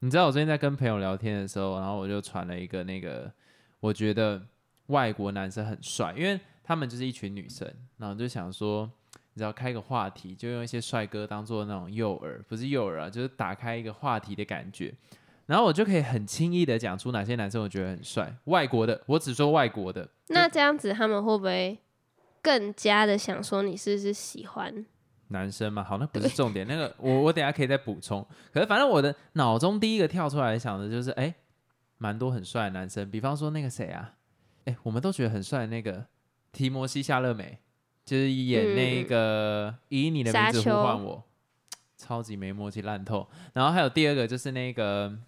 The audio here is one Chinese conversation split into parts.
你知道我最近在跟朋友聊天的时候，然后我就传了一个那个，我觉得外国男生很帅，因为他们就是一群女生，然后就想说，你知道开个话题，就用一些帅哥当做那种诱饵，不是诱饵啊，就是打开一个话题的感觉，然后我就可以很轻易的讲出哪些男生我觉得很帅，外国的，我只说外国的，那这样子他们会不会更加的想说你是不是喜欢？男生嘛，好，那不是重点。那个我我等下可以再补充。可是反正我的脑中第一个跳出来想的就是，哎，蛮多很帅的男生。比方说那个谁啊，哎，我们都觉得很帅的那个提摩西夏勒美，就是演那个以你的名字呼唤我，超级没默契烂透。然后还有第二个就是那个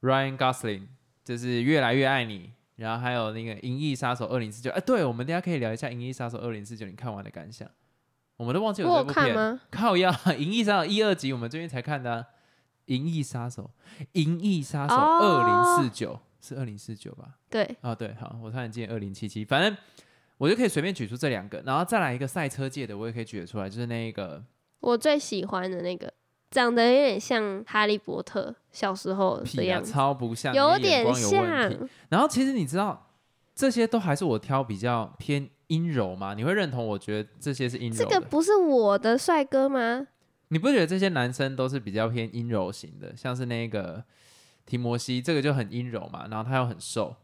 Ryan Gosling，就是越来越爱你。然后还有那个银翼杀手二零四九，哎，对，我们等下可以聊一下银翼杀手二零四九，你看完的感想。我们都忘记有这部片，靠呀！《银翼杀手》一二集我们最近才看的，《银翼杀手》《银翼杀手》二零四九是二零四九吧？对，啊对，好，我差点记二零七七，反正我就可以随便举出这两个，然后再来一个赛车界的，我也可以举得出来，就是那个我最喜欢的那个，长得有点像哈利波特小时候的样子，超不像，有点像。然后其实你知道，这些都还是我挑比较偏。阴柔吗？你会认同？我觉得这些是阴柔。这个不是我的帅哥吗？你不觉得这些男生都是比较偏阴柔型的？像是那个提摩西，这个就很阴柔嘛。然后他又很瘦。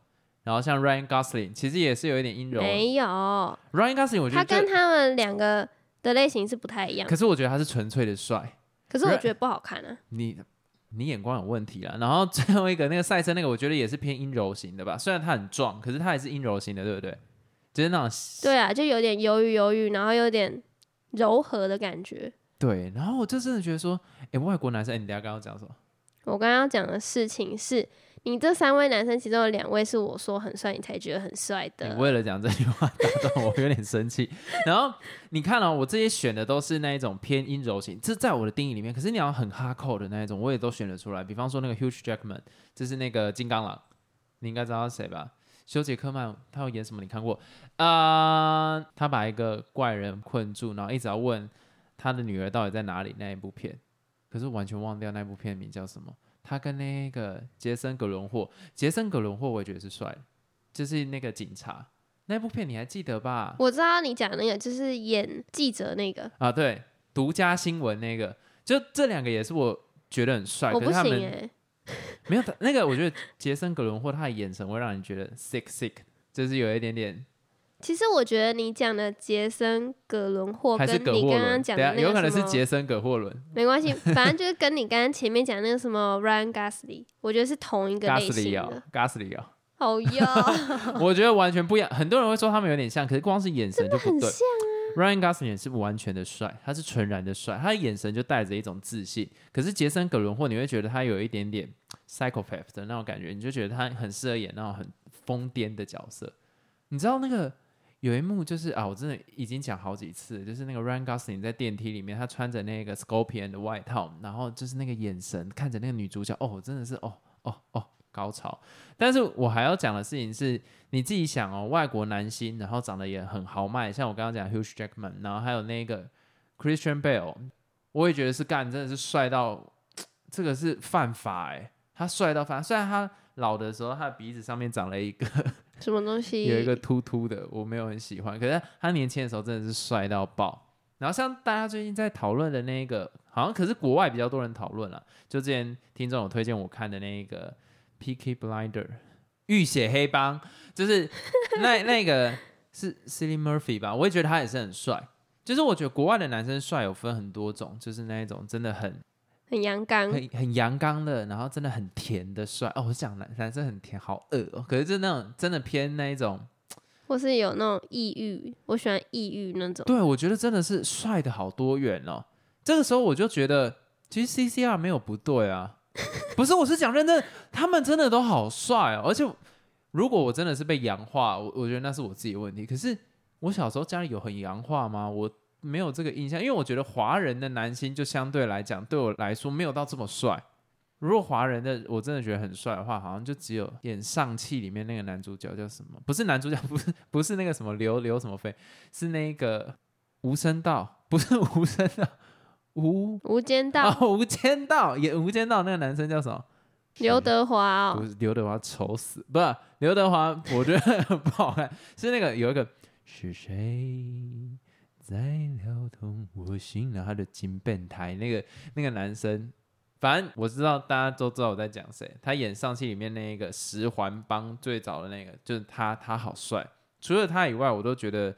然后像 Ryan Gosling，其实也是有一点阴柔。没有 Ryan Gosling，我觉得他跟他们两个的类型是不太一样。可是我觉得他是纯粹的帅。可是我觉得不好看啊。你你眼光有问题啊。然后最后一个那个赛车那个，我觉得也是偏阴柔型的吧。虽然他很壮，可是他也是阴柔型的，对不对？就是那种对啊，就有点犹豫犹豫，然后有点柔和的感觉。对，然后我就真的觉得说，哎，外国男生，哎，你等下刚刚讲什么？我刚刚讲的事情是你这三位男生，其中有两位是我说很帅，你才觉得很帅的。你为了讲这句话 打断我，有点生气。然后你看哦，我这些选的都是那一种偏阴柔型，这在我的定义里面。可是你要很哈扣的那一种，我也都选得出来。比方说那个 Hugh Jackman，就是那个金刚狼，你应该知道是谁吧？修杰克曼他要演什么？你看过啊？他把一个怪人困住，然后一直要问他的女儿到底在哪里。那一部片，可是完全忘掉那部片名叫什么？他跟那个杰森·格伦霍，杰森·格伦霍我也觉得是帅，就是那个警察那部片你还记得吧？我知道你讲那个就是演记者那个啊，对，独家新闻那个，就这两个也是我觉得很帅。我不行哎。没有，那个我觉得杰森·格伦霍他的眼神会让你觉得 sick sick，就是有一点点。其实我觉得你讲的杰森·葛伦霍还是跟你刚刚讲的有可能是杰森·葛霍伦，没关系，反正就是跟你刚刚前面讲那个什么 Ryan Gosling，我觉得是同一个类型的。Gosling 啊，好呀，我觉得完全不一样。很多人会说他们有点像，可是光是眼神就不对。Ryan Gosling 也是完全的帅，他是纯然的帅，他的眼神就带着一种自信。可是杰森·葛伦霍，你会觉得他有一点点 psychopath 的那种感觉，你就觉得他很适合演那种很疯癫的角色。你知道那个有一幕就是啊，我真的已经讲好几次，就是那个 Ryan Gosling 在电梯里面，他穿着那个 Scorpion 的外套，然后就是那个眼神看着那个女主角，哦，真的是哦哦哦。高潮，但是我还要讲的事情是，你自己想哦，外国男星，然后长得也很豪迈，像我刚刚讲 Hugh Jackman，然后还有那个 Christian Bale，我也觉得是干，真的是帅到，这个是犯法哎，他帅到犯，虽然他老的时候他的鼻子上面长了一个什么东西，有一个突突的，我没有很喜欢，可是他年轻的时候真的是帅到爆。然后像大家最近在讨论的那一个，好像可是国外比较多人讨论了，就之前听众有推荐我看的那一个。P.K. Blinder，浴血黑帮，就是那那个是 Cillian Murphy 吧？我也觉得他也是很帅。就是我觉得国外的男生帅有分很多种，就是那一种真的很很阳刚、很很阳刚的，然后真的很甜的帅。哦，我讲男男生很甜，好恶哦。可是就那种真的偏那一种，或是有那种抑郁，我喜欢抑郁那种。对，我觉得真的是帅的好多元哦。这个时候我就觉得，其实 C.C.R 没有不对啊。不是，我是讲认真，他们真的都好帅哦。而且，如果我真的是被洋化，我我觉得那是我自己的问题。可是，我小时候家里有很洋化吗？我没有这个印象，因为我觉得华人的男星就相对来讲，对我来说没有到这么帅。如果华人的我真的觉得很帅的话，好像就只有演《上气》里面那个男主角叫什么？不是男主角，不是不是那个什么刘刘什么飞，是那个无声道，不是无声道。无无间道，无间道演无间道那个男生叫什么？刘德华哦，不是刘德华丑死，不是刘德华，我觉得不好看，是那个有一个是谁在撩动我心，然后他的金变态那个那个男生，反正我知道大家都知道我在讲谁，他演上戏里面那个十环帮最早的那个，就是他，他好帅，除了他以外，我都觉得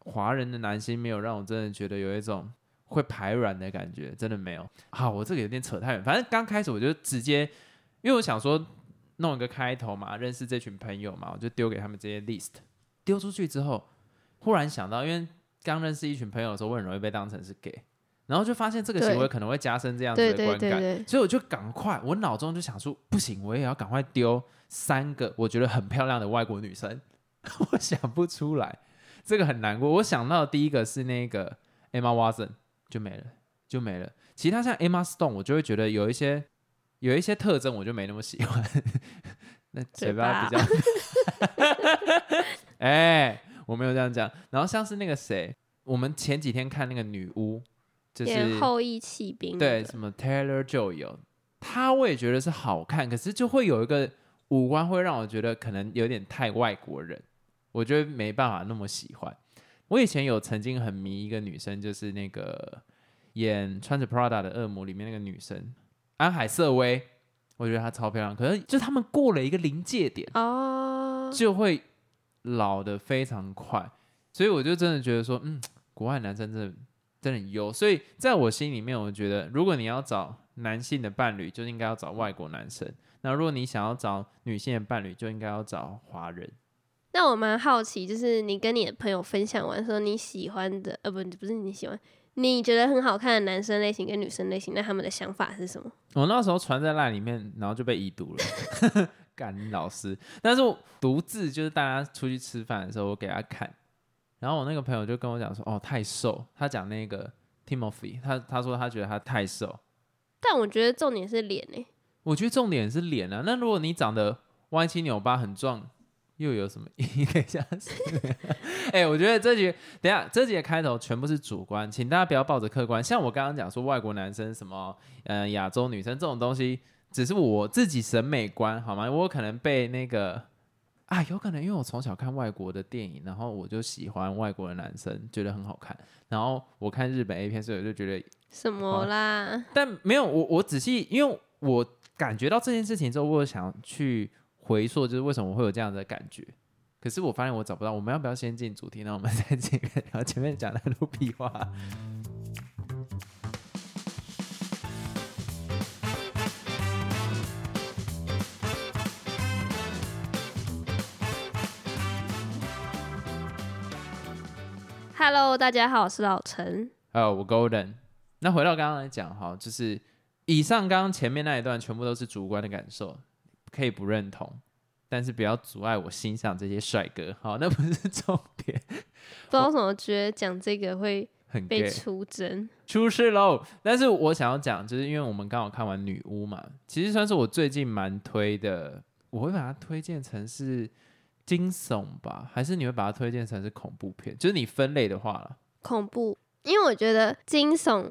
华人的男星没有让我真的觉得有一种。会排卵的感觉，真的没有。好，我这个有点扯太远。反正刚开始我就直接，因为我想说弄一个开头嘛，认识这群朋友嘛，我就丢给他们这些 list。丢出去之后，忽然想到，因为刚认识一群朋友的时候，我很容易被当成是 gay，然后就发现这个行为可能会加深这样子的观感，所以我就赶快，我脑中就想说，不行，我也要赶快丢三个我觉得很漂亮的外国女生。我想不出来，这个很难过。我想到第一个是那个 Emma Watson。就没了，就没了。其他像 Emma Stone，我就会觉得有一些有一些特征，我就没那么喜欢。那嘴巴比较，哎，我没有这样讲。然后像是那个谁，我们前几天看那个女巫，就是后羿弃兵，对，什么 Taylor 就有，他我也觉得是好看，可是就会有一个五官会让我觉得可能有点太外国人，我觉得没办法那么喜欢。我以前有曾经很迷一个女生，就是那个演穿着 Prada 的恶魔里面那个女生安海瑟薇，我觉得她超漂亮。可是就他们过了一个临界点哦，就会老的非常快，所以我就真的觉得说，嗯，国外男生真的真的很优。所以在我心里面，我觉得如果你要找男性的伴侣，就应该要找外国男生；那如果你想要找女性的伴侣，就应该要找华人。那我蛮好奇，就是你跟你的朋友分享完说你喜欢的，呃，不，不是你喜欢，你觉得很好看的男生类型跟女生类型，那他们的想法是什么？我那时候传在那里面，然后就被已读了，干老师。但是独自就是大家出去吃饭的时候，我给他看，然后我那个朋友就跟我讲说，哦，太瘦。他讲那个 Timothy，他他说他觉得他太瘦。但我觉得重点是脸诶。我觉得重点是脸啊。那如果你长得歪七扭八，很壮。又有什么意义？等一下，哎，我觉得这节等下这集的开头全部是主观，请大家不要抱着客观。像我刚刚讲说外国男生什么，嗯，亚洲女生这种东西，只是我自己审美观，好吗？我可能被那个啊，有可能因为我从小看外国的电影，然后我就喜欢外国的男生，觉得很好看。然后我看日本 A 片，所以我就觉得什么啦？但没有，我我仔细，因为我感觉到这件事情之后，我想去。回溯就是为什么会有这样的感觉，可是我发现我找不到。我们要不要先进主题？那我们再进，然后前面讲太多屁话。Hello，大家好，我是老陈。有我 Golden。那回到刚刚来讲哈，就是以上刚刚前面那一段全部都是主观的感受。可以不认同，但是不要阻碍我欣赏这些帅哥。好，那不是重点。不知道怎么觉得讲这个会很被出征出事喽。但是我想要讲，就是因为我们刚好看完女巫嘛，其实算是我最近蛮推的。我会把它推荐成是惊悚吧，还是你会把它推荐成是恐怖片？就是你分类的话了。恐怖，因为我觉得惊悚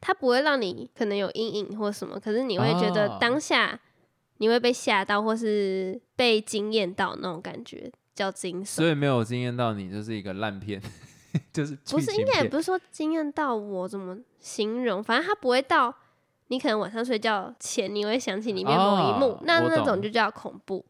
它不会让你可能有阴影或什么，可是你会觉得当下。你会被吓到，或是被惊艳到那种感觉，叫惊悚。所以没有惊艳到你，就是一个烂片，就是不是应该也不是说惊艳到我，怎么形容？反正它不会到你可能晚上睡觉前你会想起里面某一幕，那那种就叫恐怖。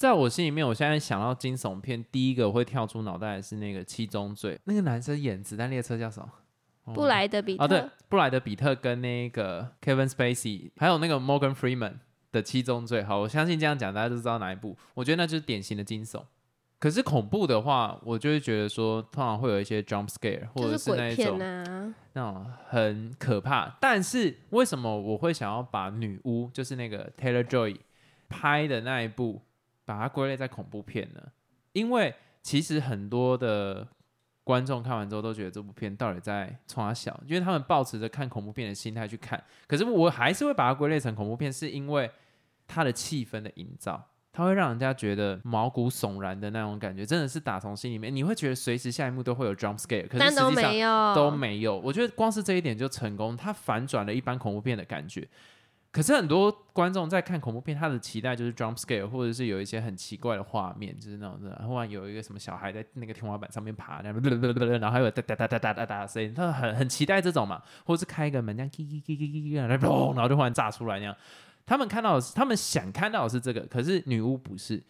在我心里面，我现在想到惊悚片，第一个会跳出脑袋的是那个《七宗罪》，那个男生演子弹列车叫什么？布莱德比特。哦，对，布莱德比特跟那个 Kevin Spacey，还有那个 Morgan Freeman。的七宗罪，好，我相信这样讲大家都知道哪一部。我觉得那就是典型的惊悚。可是恐怖的话，我就会觉得说，通常会有一些 jump scare，或者是那一种那种很可怕。但是为什么我会想要把女巫，就是那个 Taylor Joy 拍的那一部，把它归类在恐怖片呢？因为其实很多的。观众看完之后都觉得这部片到底在冲他笑，因为他们抱持着看恐怖片的心态去看。可是我还是会把它归类成恐怖片，是因为它的气氛的营造，它会让人家觉得毛骨悚然的那种感觉，真的是打从心里面。你会觉得随时下一幕都会有 jump scare，可是实际上都没有。我觉得光是这一点就成功，它反转了一般恐怖片的感觉。可是很多观众在看恐怖片，他的期待就是 jump scare，或者是有一些很奇怪的画面，就是那种的，忽然有一个什么小孩在那个天花板上面爬，然后然后还有哒哒哒哒哒哒哒声音，他很很期待这种嘛，或者是开一个门这样，叽叽叽叽叽然后就忽然炸出来那样。他们看到的是，他们想看到的是这个，可是女巫不是。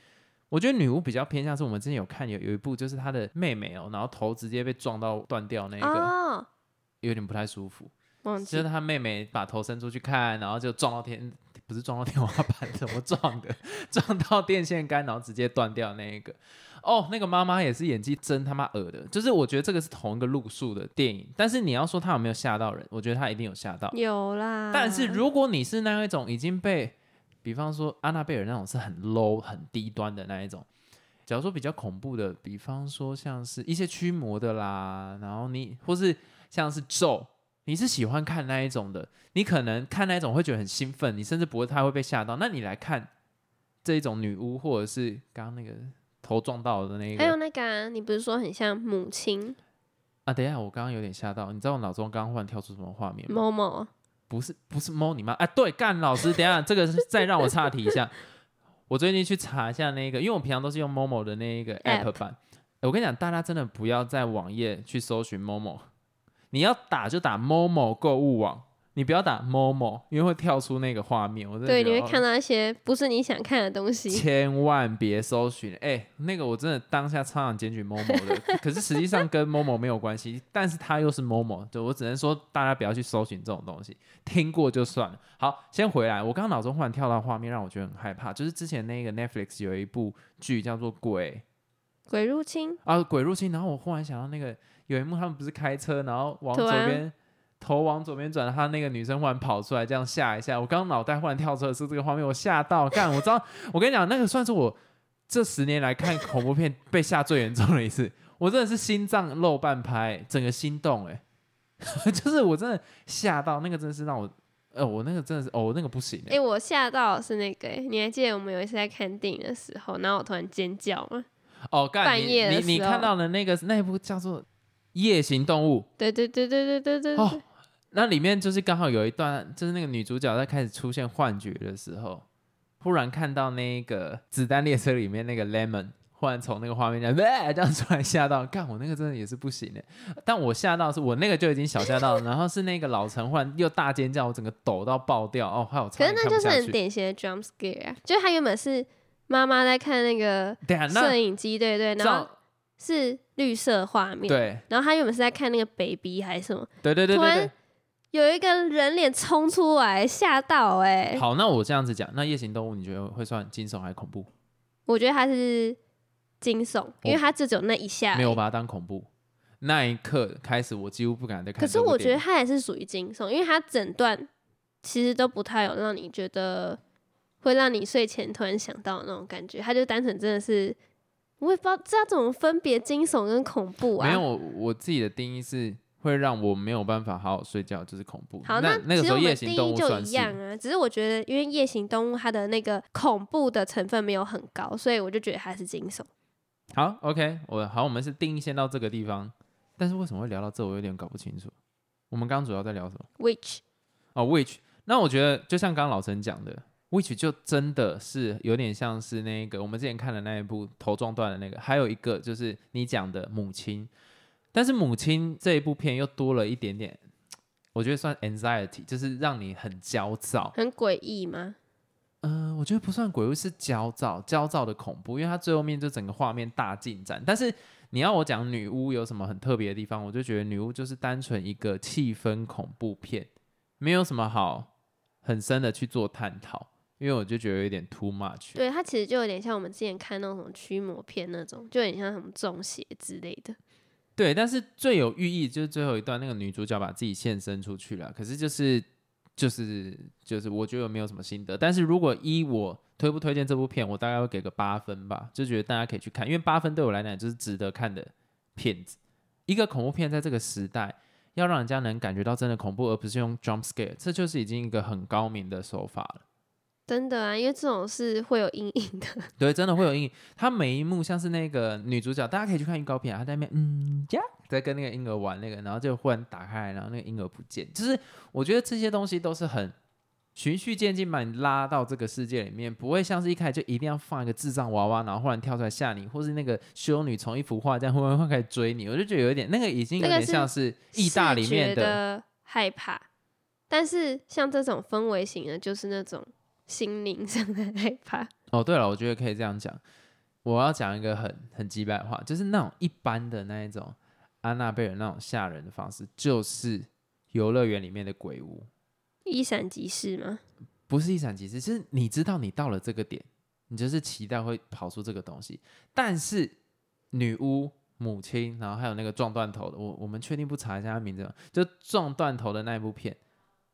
我觉得女巫比较偏向是我们之前有看有有一部，就是她的妹妹哦，然后头直接被撞到断掉那个，有点不太舒服。就是他妹妹把头伸出去看，然后就撞到天，不是撞到天花板，怎么撞的？撞到电线杆，然后直接断掉那一个。哦，那个妈妈也是演技真他妈恶的。就是我觉得这个是同一个路数的电影，但是你要说他有没有吓到人，我觉得他一定有吓到。有啦。但是如果你是那一种已经被，比方说安娜贝尔那种是很 low 很低端的那一种，假如说比较恐怖的，比方说像是一些驱魔的啦，然后你或是像是咒。你是喜欢看那一种的，你可能看那一种会觉得很兴奋，你甚至不会太会被吓到。那你来看这一种女巫，或者是刚刚那个头撞到的那个，还有那个，你不是说很像母亲啊？等一下，我刚刚有点吓到，你知道我脑中刚刚忽然跳出什么画面吗？某某不是不是猫你妈？哎，对，干老师，等下这个再让我岔题一下，我最近去查一下那个，因为我平常都是用 Momo 的那一个 app 版。我跟你讲，大家真的不要在网页去搜寻某某。你要打就打 Momo 购物网，你不要打 Momo，因为会跳出那个画面。我对，你会看到一些不是你想看的东西。千万别搜寻，哎，那个我真的当下超想检举 Momo 的，可是实际上跟 Momo 没有关系，但是它又是 Momo，就我只能说大家不要去搜寻这种东西，听过就算了。好，先回来，我刚刚脑中忽然跳到画面，让我觉得很害怕，就是之前那个 Netflix 有一部剧叫做《鬼鬼入侵》啊，鬼入侵，然后我忽然想到那个。有一幕，他们不是开车，然后往左边头往左边转，他那个女生忽然跑出来，这样吓一下。我刚刚脑袋忽然跳出的是这个画面，我吓到。干，我知道，我跟你讲，那个算是我这十年来看恐怖片被吓最严重的一次。我真的是心脏漏半拍，整个心动，哎，就是我真的吓到，那个真的是让我，呃，我那个真的是，哦，那个不行。哎，我吓到是那个，你还记得我们有一次在看电影的时候，然后我突然尖叫吗？哦，半夜你你看到的那个那部叫做。夜行动物，对对对对对对对。哦，那里面就是刚好有一段，就是那个女主角在开始出现幻觉的时候，忽然看到那个子弹列车里面那个 Lemon，忽然从那个画面这样这样出来吓到，干我那个真的也是不行的。但我吓到是我那个就已经小吓到，然后是那个老陈忽然又大尖叫，我整个抖到爆掉哦，还有可是那就是很典型的 jump scare 啊，就是他原本是妈妈在看那个摄影机，对对，然后。是绿色画面，对。然后他原本是在看那个 baby 还是什么，对对对对。突然有一个人脸冲出来，吓到哎。好，那我这样子讲，那夜行动物你觉得会算惊悚还是恐怖？我觉得它是惊悚，因为它只有那一下，没有把它当恐怖。那一刻开始，我几乎不敢再看。可是我觉得它也是属于惊悚，因为它整段其实都不太有让你觉得会让你睡前突然想到那种感觉，它就单纯真的是。我也不知道这要怎么分别惊悚跟恐怖啊？没有，我自己的定义是会让我没有办法好好睡觉，就是恐怖。好，那那个时候夜行动物就一样啊。只是我觉得，因为夜行动物它的那个恐怖的成分没有很高，所以我就觉得它是惊悚。好，OK，我好，我们是定义先到这个地方。但是为什么会聊到这，我有点搞不清楚。我们刚刚主要在聊什么？Which？哦，Which？那我觉得就像刚刚老陈讲的。Which 就真的是有点像是那个我们之前看的那一部头撞断的那个，还有一个就是你讲的母亲，但是母亲这一部片又多了一点点，我觉得算 anxiety，就是让你很焦躁，很诡异吗？嗯，我觉得不算诡异，是焦躁，焦躁的恐怖，因为它最后面就整个画面大进展。但是你要我讲女巫有什么很特别的地方，我就觉得女巫就是单纯一个气氛恐怖片，没有什么好很深的去做探讨。因为我就觉得有点 too much，对它其实就有点像我们之前看那种驱魔片那种，就有点像什么中邪之类的。对，但是最有寓意就是最后一段那个女主角把自己献身出去了。可是就是就是就是，我觉得没有什么心得。但是如果依我推不推荐这部片，我大概会给个八分吧，就觉得大家可以去看，因为八分对我来讲就是值得看的片子。一个恐怖片在这个时代要让人家能感觉到真的恐怖，而不是用 jump scare，这就是已经一个很高明的手法了。真的啊，因为这种是会有阴影的。对，真的会有阴影。他每一幕像是那个女主角，大家可以去看预告片啊，她在那边嗯呀，在跟那个婴儿玩那个，然后就忽然打开，然后那个婴儿不见。就是我觉得这些东西都是很循序渐进把你拉到这个世界里面，不会像是一开始就一定要放一个智障娃娃，然后忽然跳出来吓你，或是那个修女从一幅画这样忽然会开始追你，我就觉得有一点那个已经有点像是意大里面的害怕。但是像这种氛围型的，就是那种心灵上的害怕。哦，对了，我觉得可以这样讲。我要讲一个很很鸡白话，就是那种一般的那一种安娜贝尔那种吓人的方式，就是游乐园里面的鬼屋，一闪即逝吗？不是一闪即逝，就是你知道你到了这个点，你就是期待会跑出这个东西。但是女巫母亲，然后还有那个撞断头的，我我们确定不查一下他名字吗？就撞断头的那一部片。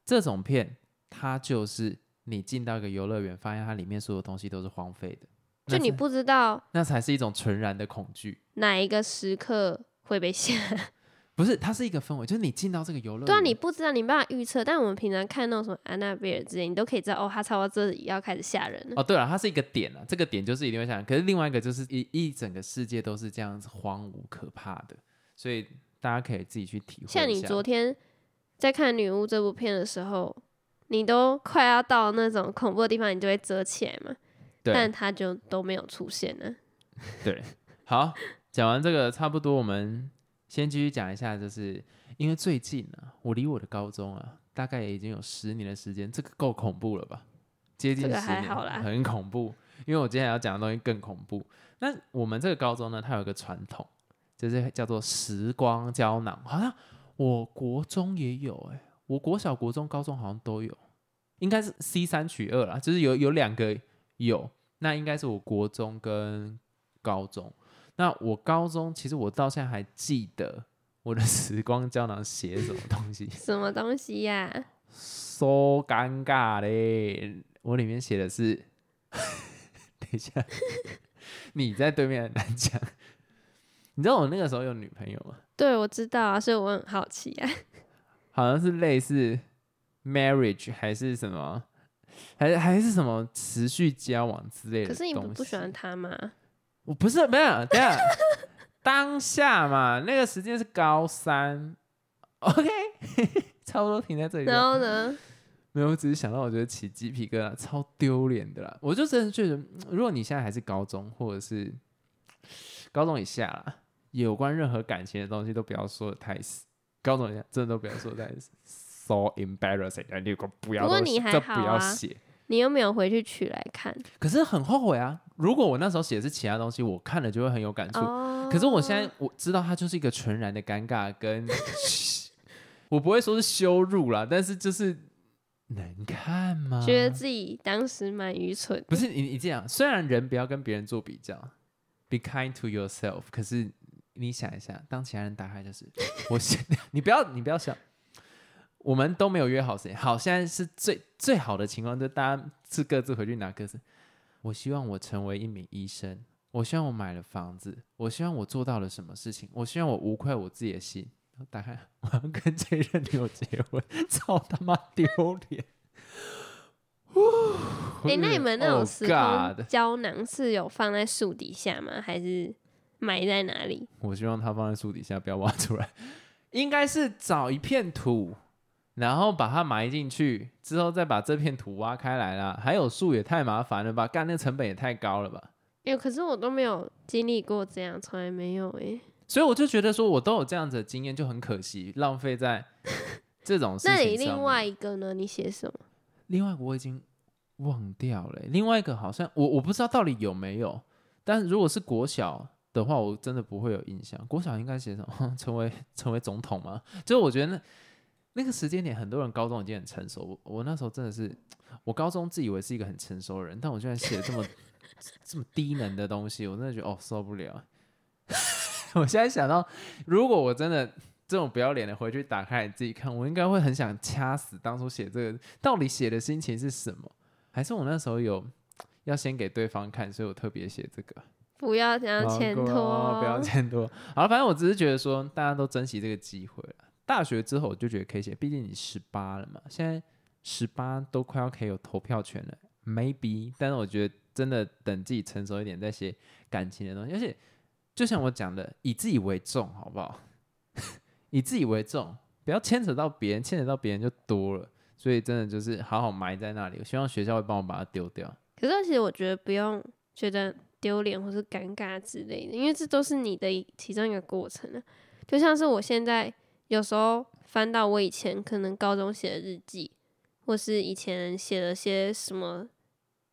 这种片，它就是你进到一个游乐园，发现它里面所有东西都是荒废的，就你不知道，那才是一种纯然的恐惧。哪一个时刻会被吓？不是，它是一个氛围，就是你进到这个游乐园，对啊，你不知道，你没办法预测。但我们平常看那种什么安娜贝尔之类，你都可以知道，哦，它差不多这里要开始吓人了。哦，对了，它是一个点啊，这个点就是一定会吓人。可是另外一个就是一一整个世界都是这样子荒芜可怕的，所以大家可以自己去体会。像你昨天。在看《女巫》这部片的时候，你都快要到那种恐怖的地方，你就会遮起来嘛。对但它就都没有出现呢。对，好，讲完这个差不多，我们先继续讲一下，就是因为最近呢，我离我的高中啊，大概已经有十年的时间，这个够恐怖了吧？接近十年，很恐怖。因为我接下来要讲的东西更恐怖。那我们这个高中呢，它有一个传统，就是叫做时光胶囊，好像。我国中也有哎，我国小、国中、高中好像都有，应该是 C 三取二啦，就是有有两个有，那应该是我国中跟高中。那我高中其实我到现在还记得我的 时光胶囊写什么东西？什么东西呀？so 尴尬嘞！我里面写的是，等一下，你在对面难讲。你知道我那个时候有女朋友吗？对，我知道啊，所以我很好奇啊。好像是类似 marriage 还是什么，还还是什么持续交往之类的。可是你不不喜欢他吗？我不是没有，等下当下嘛，那个时间是高三，OK，差不多停在这里。然后呢？没有，我只是想到我觉得起鸡皮疙瘩，超丢脸的啦。我就真的觉得，如果你现在还是高中，或者是高中以下啦。有关任何感情的东西都不要说的太死，高中真的都不要说太死，so embarrassing，你如果不要，不过你还好啊，你又没有回去取来看，可是很后悔啊。如果我那时候写的是其他东西，我看了就会很有感触。可是我现在我知道它就是一个纯然的尴尬，跟 我不会说是羞辱啦，但是就是能看吗？觉得自己当时蛮愚蠢。不是你你这样，虽然人不要跟别人做比较，be kind to yourself，可是。你想一下，当其他人打开就是 我先，你不要你不要想，我们都没有约好时间。好，现在是最最好的情况，就大家是各自回去拿各自。我希望我成为一名医生，我希望我买了房子，我希望我做到了什么事情，我希望我无愧我自己的心。打开，我要跟这任女友结婚，操他妈丢脸！哎，那你们那种时空胶囊是有放在树底下吗？还是？埋在哪里？我希望它放在树底下，不要挖出来。应该是找一片土，然后把它埋进去，之后再把这片土挖开来啦。还有树也太麻烦了吧，干那成本也太高了吧？哎，可是我都没有经历过这样，从来没有哎。所以我就觉得说，我都有这样子的经验，就很可惜，浪费在这种事。那你另外一个呢？你写什么？另外我已经忘掉了。另外一个好像我我不知道到底有没有，但如果是国小。的话，我真的不会有印象。国小应该写什么？成为成为总统吗？就是我觉得那那个时间点，很多人高中已经很成熟。我我那时候真的是，我高中自以为是一个很成熟的人，但我居然写这么这么低能的东西，我真的觉得哦受不了。我现在想到，如果我真的这种不要脸的回去打开你自己看，我应该会很想掐死当初写这个到底写的心情是什么？还是我那时候有要先给对方看，所以我特别写这个。不要这样牵拖，不要牵拖。好，反正我只是觉得说，大家都珍惜这个机会了。大学之后我就觉得可以写，毕竟你十八了嘛，现在十八都快要可以有投票权了，maybe。但是我觉得真的等自己成熟一点再写感情的东西，而且就像我讲的，以自己为重，好不好？以自己为重，不要牵扯到别人，牵扯到别人就多了。所以真的就是好好埋在那里。我希望学校会帮我把它丢掉。可是其实我觉得不用觉得丢脸或是尴尬之类的，因为这都是你的其中一个过程啊。就像是我现在有时候翻到我以前可能高中写的日记，或是以前写了些什么，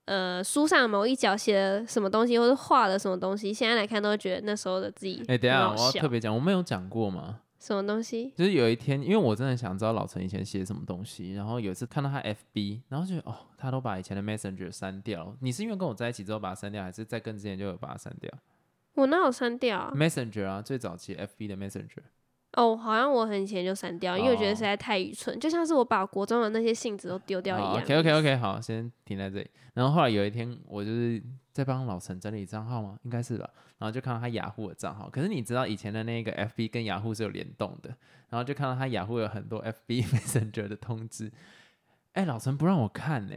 呃，书上某一角写了什么东西，或是画了什么东西，现在来看都会觉得那时候的自己。哎，等下我要特别讲，我没有讲过吗？什么东西？就是有一天，因为我真的想知道老陈以前写什么东西，然后有一次看到他 FB，然后就哦，他都把以前的 Messenger 删掉。你是因为跟我在一起之后把它删掉，还是在跟之前就有把它删掉？我哪有删掉啊？Messenger 啊，最早期 FB 的 Messenger。哦，好像我很以前就删掉，因为我觉得实在太愚蠢，就像是我把国中的那些信纸都丢掉一样。OK OK OK，好，先停在这里。然后后来有一天，我就是在帮老陈整理账号吗？应该是吧。然后就看到他雅虎的账号，可是你知道以前的那个 FB 跟雅虎是有联动的，然后就看到他雅虎有很多 FB Messenger 的通知。哎，老陈不让我看呢，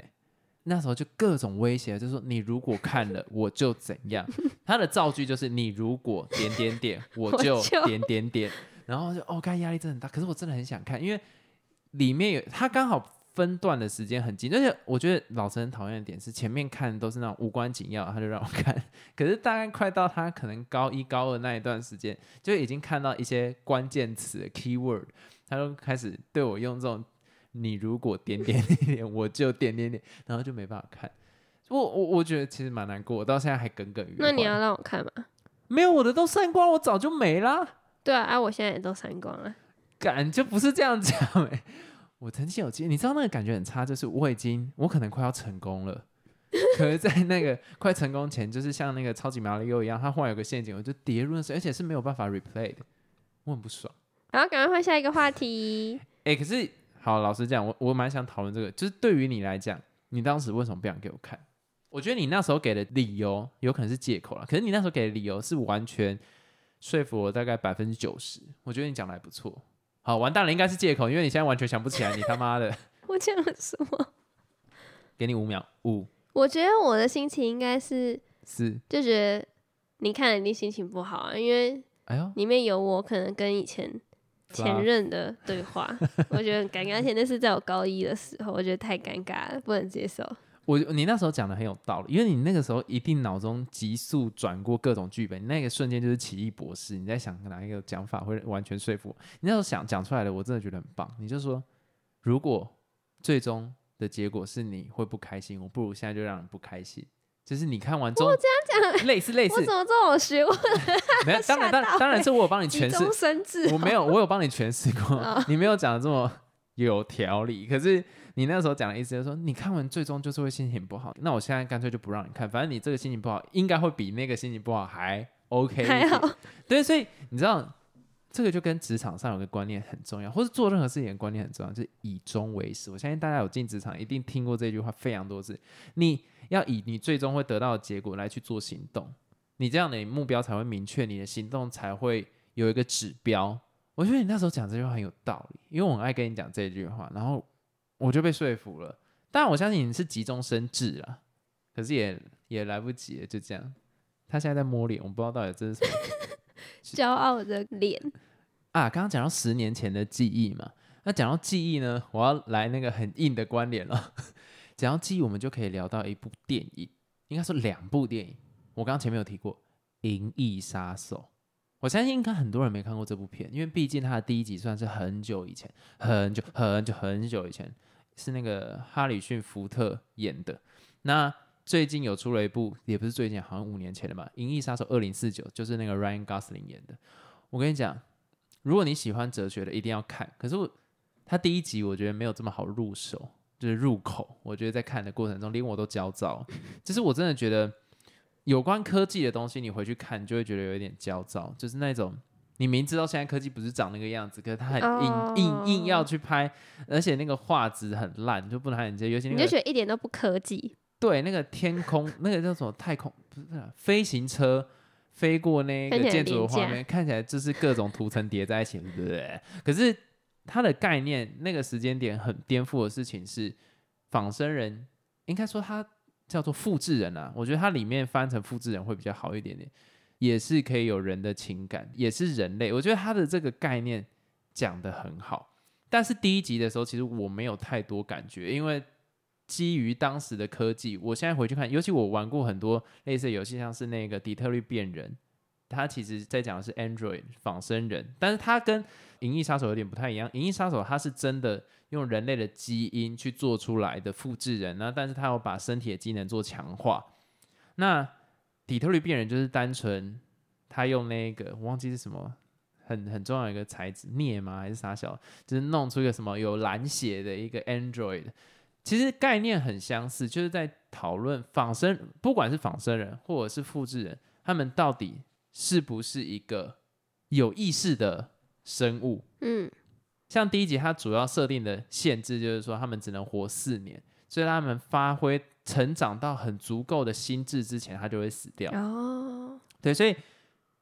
那时候就各种威胁，就说你如果看了我就怎样。他的造句就是你如果点点点我就点点点。然后就哦，看压力真的很大，可是我真的很想看，因为里面有他刚好分段的时间很近，而且我觉得老陈很讨厌的点是前面看都是那种无关紧要，他就让我看，可是大概快到他可能高一高二那一段时间，就已经看到一些关键词 keyword，他就开始对我用这种你如果点点点我就点点点，然后就没办法看，我我我觉得其实蛮难过，我到现在还耿耿于怀。那你要让我看吗？没有，我的都删光，我早就没了。对啊，啊，我现在也都删光了。感就不是这样讲哎，我曾经有经你知道那个感觉很差，就是我已经我可能快要成功了，可是在那个快成功前，就是像那个超级马里奥一样，它忽然有个陷阱，我就跌入了而且是没有办法 replay 的，我很不爽。然后，赶快换下一个话题。哎，可是好，老实讲，我我蛮想讨论这个，就是对于你来讲，你当时为什么不想给我看？我觉得你那时候给的理由有可能是借口了，可是你那时候给的理由是完全。说服我大概百分之九十，我觉得你讲的还不错。好，完蛋了，应该是借口，因为你现在完全想不起来，你他妈的！我讲了什么？给你五秒，五。我觉得我的心情应该是是，就觉得你看了一定心情不好啊，因为哎呦，里面有我可能跟以前前任的对话，我觉得很尴尬，而且那是在我高一的时候，我觉得太尴尬了，不能接受。我你那时候讲的很有道理，因为你那个时候一定脑中急速转过各种剧本，那个瞬间就是奇异博士，你在想哪一个讲法会完全说服我你那时候想讲出来的，我真的觉得很棒。你就说，如果最终的结果是你会不开心，我不如现在就让你不开心。就是你看完之后，我这样讲，类似类 似，我怎么这么学问？没有，当然当然当然是我有帮你诠释，我没有，我有帮你诠释过，你没有讲的这么有条理，可是。你那时候讲的意思就是说，你看完最终就是会心情不好。那我现在干脆就不让你看，反正你这个心情不好，应该会比那个心情不好还 OK。还好。对，所以你知道，这个就跟职场上有个观念很重要，或是做任何事情的观念很重要，就是以终为始。我相信大家有进职场，一定听过这句话非常多次。你要以你最终会得到的结果来去做行动，你这样的目标才会明确，你的行动才会有一个指标。我觉得你那时候讲这句话很有道理，因为我很爱跟你讲这句话，然后。我就被说服了，当然我相信你是急中生智啊，可是也也来不及了，就这样。他现在在摸脸，我不知道到底这是什么。骄傲的脸啊！刚刚讲到十年前的记忆嘛，那讲到记忆呢，我要来那个很硬的关联了。讲到记忆，我们就可以聊到一部电影，应该说两部电影。我刚刚前面有提过《银翼杀手》，我相信应该很多人没看过这部片，因为毕竟它的第一集算是很久以前，很久很久很久以前。是那个哈里逊福特演的。那最近有出了一部，也不是最近，好像五年前的吧，《银翼杀手二零四九》，就是那个 Ryan Gosling 演的。我跟你讲，如果你喜欢哲学的，一定要看。可是我他第一集我觉得没有这么好入手，就是入口。我觉得在看的过程中，连我都焦躁。就是我真的觉得有关科技的东西，你回去看就会觉得有一点焦躁，就是那种。你明知道现在科技不是长那个样子，可是他很硬硬硬要去拍，而且那个画质很烂，就不能很接。尤其你就觉得一点都不科技。对，那个天空，那个叫什么太空，不是飞行车飞过那个建筑的画面，看起来就是各种涂层叠在一起，对不对？可是它的概念，那个时间点很颠覆的事情是，仿生人应该说它叫做复制人啊。我觉得它里面翻成复制人会比较好一点点。也是可以有人的情感，也是人类。我觉得他的这个概念讲的很好。但是第一集的时候，其实我没有太多感觉，因为基于当时的科技，我现在回去看，尤其我玩过很多类似游戏，像是那个底特律变人，它其实在讲的是 Android 仿生人，但是它跟《银翼杀手》有点不太一样，《银翼杀手》它是真的用人类的基因去做出来的复制人，那但是它有把身体的机能做强化。那底特律变人就是单纯他用那个我忘记是什么。很很重要一个材质，镍吗？还是啥小？就是弄出一个什么有蓝血的一个 Android，其实概念很相似，就是在讨论仿生，不管是仿生人或者是复制人，他们到底是不是一个有意识的生物？嗯，像第一集它主要设定的限制就是说，他们只能活四年，所以他们发挥成长到很足够的心智之前，他就会死掉。哦，对，所以。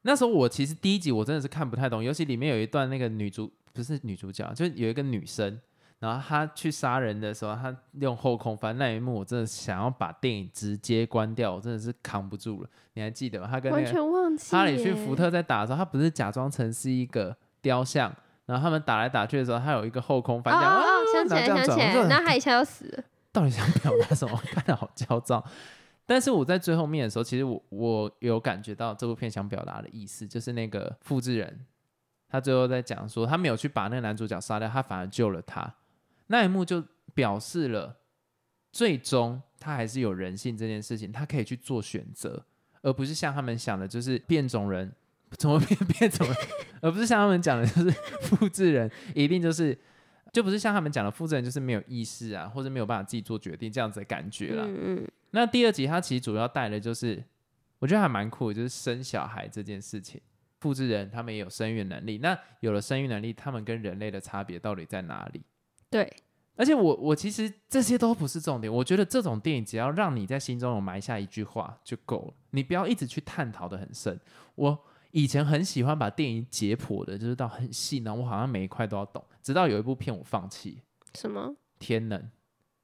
那时候我其实第一集我真的是看不太懂，尤其里面有一段那个女主不是女主角，就有一个女生，然后她去杀人的时候，她用后空翻那一幕，我真的想要把电影直接关掉，我真的是扛不住了。你还记得吗？他跟那个哈里逊福特在打的时候，他不是假装成是一个雕像，然后他们打来打去的时候，他有一个后空翻，哦哦，想起来想起来，那他一下要死了。到底想表达什么？看得好焦躁。但是我在最后面的时候，其实我我有感觉到这部片想表达的意思，就是那个复制人，他最后在讲说，他没有去把那个男主角杀掉，他反而救了他。那一幕就表示了，最终他还是有人性这件事情，他可以去做选择，而不是像他们想的，就是变种人怎么变变怎么，而不是像他们讲的，就是复制人一定就是，就不是像他们讲的复制人就是没有意识啊，或者没有办法自己做决定这样子的感觉了。嗯嗯。那第二集，它其实主要带的就是，我觉得还蛮酷，就是生小孩这件事情。复制人他们也有生育能力，那有了生育能力，他们跟人类的差别到底在哪里？对，而且我我其实这些都不是重点，我觉得这种电影只要让你在心中有埋下一句话就够了，你不要一直去探讨的很深。我以前很喜欢把电影解剖的，就是到很细然后，我好像每一块都要懂，直到有一部片我放弃。什么？天能？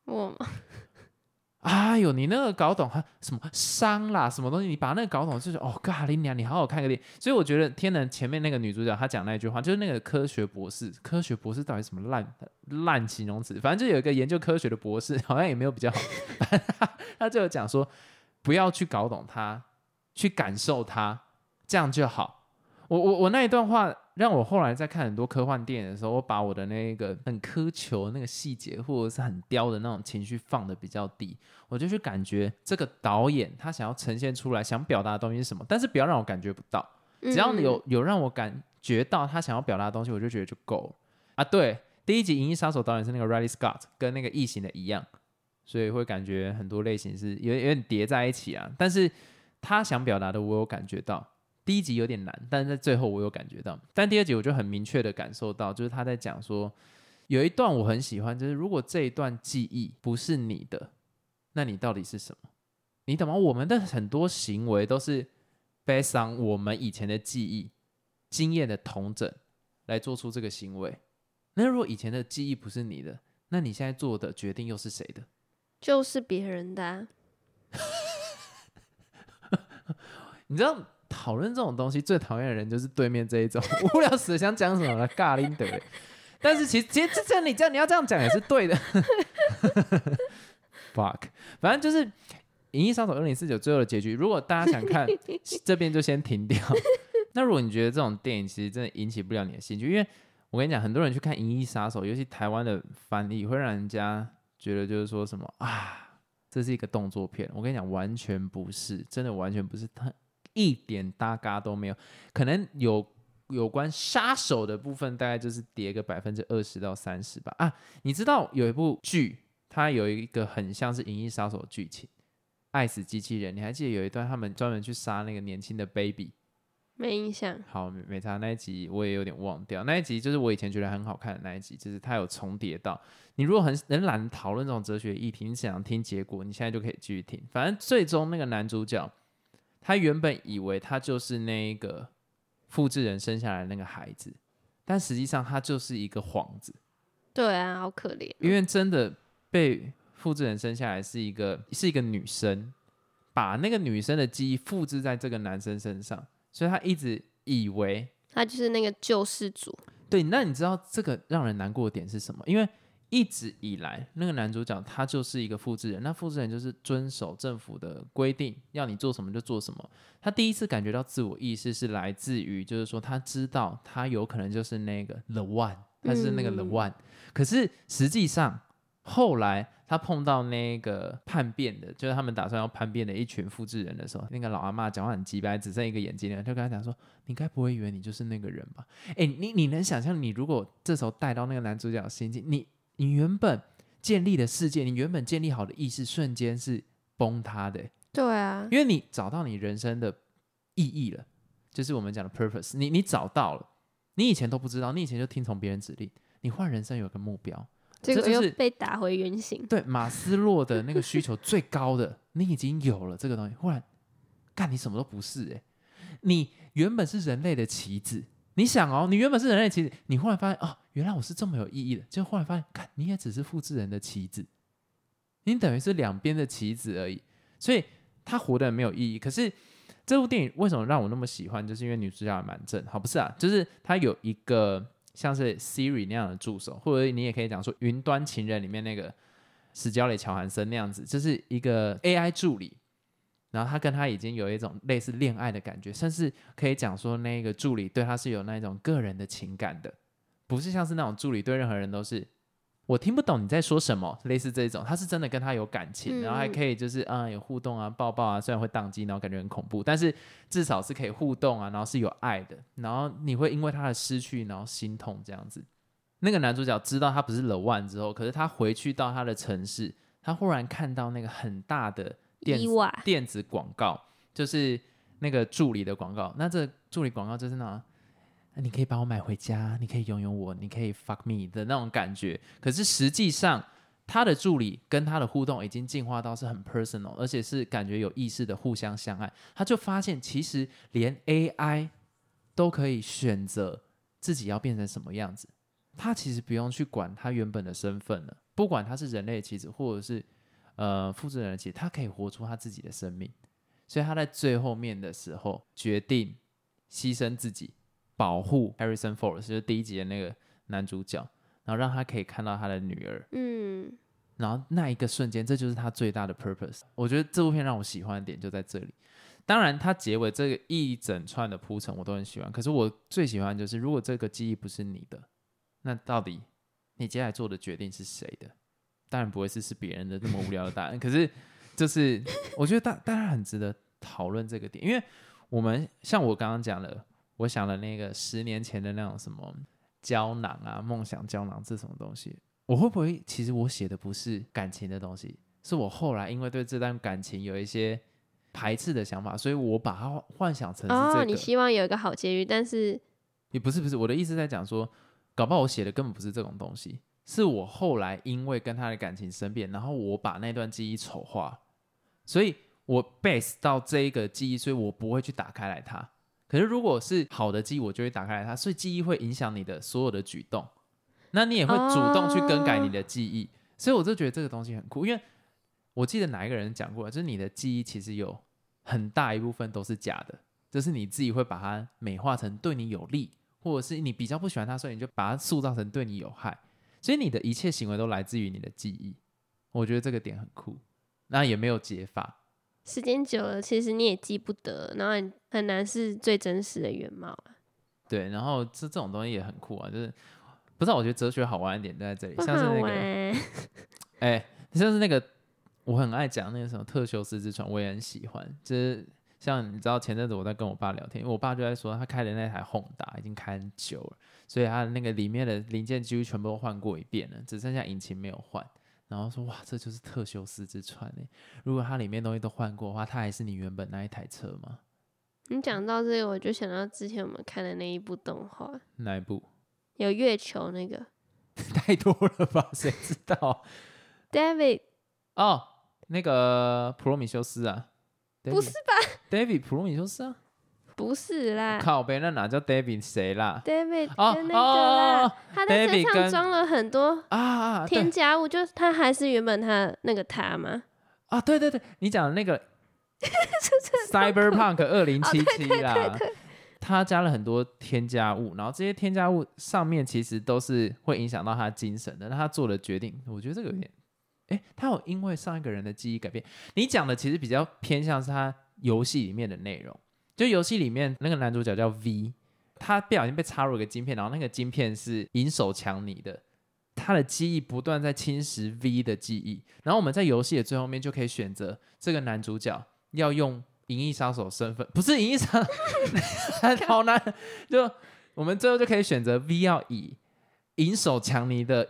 我。哎呦，你那个搞懂哈？什么伤啦？什么东西？你把那个搞懂，就是哦，咖喱娘，你好好看个电影。所以我觉得《天能》前面那个女主角她讲那句话，就是那个科学博士。科学博士到底什么烂烂形容词？反正就有一个研究科学的博士，好像也没有比较 好。他就有讲说，不要去搞懂它，去感受它，这样就好。我我我那一段话。让我后来在看很多科幻电影的时候，我把我的那个很苛求那个细节，或者是很刁的那种情绪放的比较低，我就去感觉这个导演他想要呈现出来想表达的东西是什么，但是不要让我感觉不到，只要有有让我感觉到他想要表达的东西，我就觉得就够了啊。对，第一集《银翼杀手》导演是那个 Riley Scott，跟那个异形的一样，所以会感觉很多类型是有有点叠在一起啊，但是他想表达的我有感觉到。第一集有点难，但是在最后我有感觉到。但第二集我就很明确的感受到，就是他在讲说，有一段我很喜欢，就是如果这一段记忆不是你的，那你到底是什么？你懂吗？我们的很多行为都是 based on，我们以前的记忆、经验的同整来做出这个行为。那如果以前的记忆不是你的，那你现在做的决定又是谁的？就是别人的。你知道？讨论这种东西最讨厌的人就是对面这一种无聊死想讲什么尬拎的，但是其实其实这这你这样你要这样讲也是对的。Fuck，反正就是《银翼杀手二零四九》最后的结局。如果大家想看，这边就先停掉。那如果你觉得这种电影其实真的引起不了你的兴趣，因为我跟你讲，很多人去看《银翼杀手》，尤其台湾的翻译会让人家觉得就是说什么啊，这是一个动作片。我跟你讲，完全不是，真的完全不是。他一点搭嘎都没有，可能有有关杀手的部分，大概就是叠个百分之二十到三十吧。啊，你知道有一部剧，它有一个很像是《银翼杀手》剧情，《爱死机器人》。你还记得有一段他们专门去杀那个年轻的 baby？没印象。好，没差。那一集我也有点忘掉。那一集就是我以前觉得很好看的那一集，就是它有重叠到。你如果很很懒得讨论这种哲学议题，你想听结果，你现在就可以继续听。反正最终那个男主角。他原本以为他就是那个复制人生下来那个孩子，但实际上他就是一个幌子。对啊，好可怜。因为真的被复制人生下来是一个是一个女生，把那个女生的记忆复制在这个男生身上，所以他一直以为他就是那个救世主。对，那你知道这个让人难过的点是什么？因为一直以来，那个男主角他就是一个复制人，那复制人就是遵守政府的规定，要你做什么就做什么。他第一次感觉到自我意识是来自于，就是说他知道他有可能就是那个 the one，他是那个 the one。可是实际上后来他碰到那个叛变的，就是他们打算要叛变的一群复制人的时候，那个老阿妈讲话很急白，只剩一个眼睛了，就跟他讲说：“你该不会以为你就是那个人吧？”哎，你你能想象，你如果这时候带到那个男主角心境，你你原本建立的世界，你原本建立好的意识，瞬间是崩塌的。对啊，因为你找到你人生的意义了，就是我们讲的 purpose。你你找到了，你以前都不知道，你以前就听从别人指令。你换人生有个目标，这个又被打回原形。对，马斯洛的那个需求最高的，你已经有了这个东西，忽然干你什么都不是哎，你原本是人类的棋子，你想哦，你原本是人类棋子，你忽然发现哦，原来我是这么有意义的，就忽然发现，看你也只是复制人的棋子，你等于是两边的棋子而已，所以他活得没有意义。可是这部电影为什么让我那么喜欢？就是因为女主角蛮正，好不是啊？就是她有一个。像是 Siri 那样的助手，或者你也可以讲说《云端情人》里面那个史嘉蕾·乔韩森那样子，就是一个 AI 助理，然后他跟他已经有一种类似恋爱的感觉，甚至可以讲说那个助理对他是有那种个人的情感的，不是像是那种助理对任何人都是。我听不懂你在说什么，类似这种，他是真的跟他有感情，然后还可以就是啊有互动啊抱抱啊，虽然会宕机，然后感觉很恐怖，但是至少是可以互动啊，然后是有爱的，然后你会因为他的失去然后心痛这样子。那个男主角知道他不是 The One 之后，可是他回去到他的城市，他忽然看到那个很大的电电子广告，就是那个助理的广告。那这助理广告就是那。那你可以把我买回家，你可以拥有我，你可以 fuck me 的那种感觉。可是实际上，他的助理跟他的互动已经进化到是很 personal，而且是感觉有意识的互相相爱。他就发现，其实连 AI 都可以选择自己要变成什么样子。他其实不用去管他原本的身份了，不管他是人类的棋子或者是呃复制人的棋子，他可以活出他自己的生命。所以他在最后面的时候决定牺牲自己。保护 Harrison Ford 就是第一集的那个男主角，然后让他可以看到他的女儿。嗯，然后那一个瞬间，这就是他最大的 purpose。我觉得这部片让我喜欢的点就在这里。当然，它结尾这个一整串的铺陈我都很喜欢。可是我最喜欢就是，如果这个记忆不是你的，那到底你接下来做的决定是谁的？当然不会是是别人的这么无聊的答案。可是就是我觉得大大家很值得讨论这个点，因为我们像我刚刚讲的。我想了那个十年前的那种什么胶囊啊，梦想胶囊这什么东西，我会不会其实我写的不是感情的东西，是我后来因为对这段感情有一些排斥的想法，所以我把它幻想成哦，你希望有一个好结局，但是也不是不是我的意思在讲说，搞不好我写的根本不是这种东西，是我后来因为跟他的感情生变，然后我把那段记忆丑化，所以我 base 到这一个记忆，所以我不会去打开来它。可是，如果是好的记忆，我就会打开它，所以记忆会影响你的所有的举动，那你也会主动去更改你的记忆，所以我就觉得这个东西很酷。因为我记得哪一个人讲过，就是你的记忆其实有很大一部分都是假的，就是你自己会把它美化成对你有利，或者是你比较不喜欢它，所以你就把它塑造成对你有害，所以你的一切行为都来自于你的记忆。我觉得这个点很酷，那也没有解法。时间久了，其实你也记不得，然后很难是最真实的原貌啊。对，然后这这种东西也很酷啊，就是不知道我觉得哲学好玩一点就在这里，像是那个，哎，像是那个我很爱讲那个什么特修斯之船，我也很喜欢。就是像你知道前阵子我在跟我爸聊天，因为我爸就在说他开的那台宏达已经开很久了，所以他的那个里面的零件几乎全部都换过一遍了，只剩下引擎没有换。然后说哇，这就是特修斯之船诶！如果它里面东西都换过的话，它还是你原本那一台车吗？你讲到这个，我就想到之前我们看的那一部动画。哪一部？有月球那个？太多了吧？谁知道？David。哦，那个普罗米修斯啊？不是吧？David 普罗米修斯啊？不是啦，靠背那哪叫 David 谁啦？David 跟那个啦，他在身上装了很多啊添加物，就是他还是原本他那个他吗？啊，对对对，你讲的那个 Cyberpunk 二零七七啦，他加了很多添加物，然后这些添加物上面其实都是会影响到他精神的。那他做的决定，我觉得这个有点，哎，他有因为上一个人的记忆改变。你讲的其实比较偏向是他游戏里面的内容，就游戏里面那个男主角叫 V，他不小心被插入一个晶片，然后那个晶片是银手强尼的，他的记忆不断在侵蚀 V 的记忆，然后我们在游戏的最后面就可以选择这个男主角要用。银翼杀手身份不是银翼杀，好难。就我们最后就可以选择 V 要以银手强尼的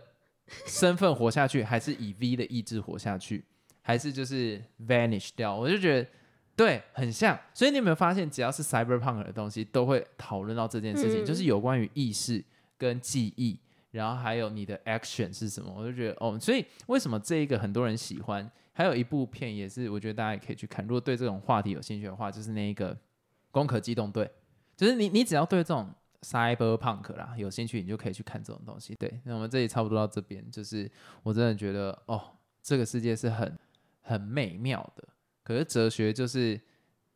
身份活下去，还是以 V 的意志活下去，还是就是 vanish 掉？我就觉得对，很像。所以你有没有发现，只要是 cyberpunk 的东西，都会讨论到这件事情，就是有关于意识跟记忆，然后还有你的 action 是什么？我就觉得哦，所以为什么这一个很多人喜欢？还有一部片也是，我觉得大家也可以去看。如果对这种话题有兴趣的话，就是那一个《攻壳机动队》，就是你你只要对这种 cyberpunk 啦有兴趣，你就可以去看这种东西。对，那我们这里差不多到这边，就是我真的觉得哦，这个世界是很很美妙的。可是哲学就是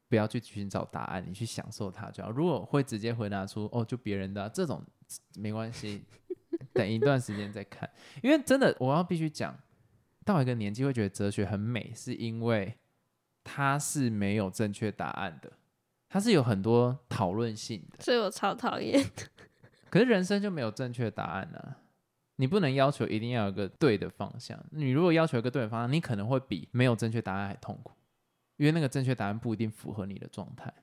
不要去寻找答案，你去享受它就好。如果会直接回答出哦，就别人的这种没关系，等一段时间再看。因为真的，我要必须讲。到一个年纪会觉得哲学很美，是因为它是没有正确答案的，它是有很多讨论性的。所以我超讨厌。可是人生就没有正确答案呢？你不能要求一定要有个对的方向。你如果要求一个对的方向，你可能会比没有正确答案还痛苦，因为那个正确答案不一定符合你的状态。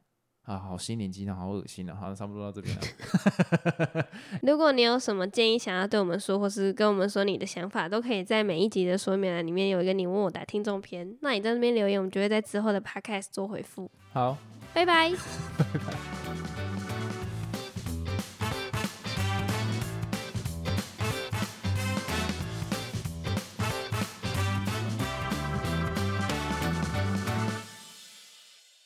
啊，好心灵鸡汤，好恶心啊！好，差不多到这边了。如果你有什么建议想要对我们说，或是跟我们说你的想法，都可以在每一集的说明栏里面有一个你问我答听众篇。那你在那边留言，我们就会在之后的 podcast 做回复。好，拜拜。拜拜。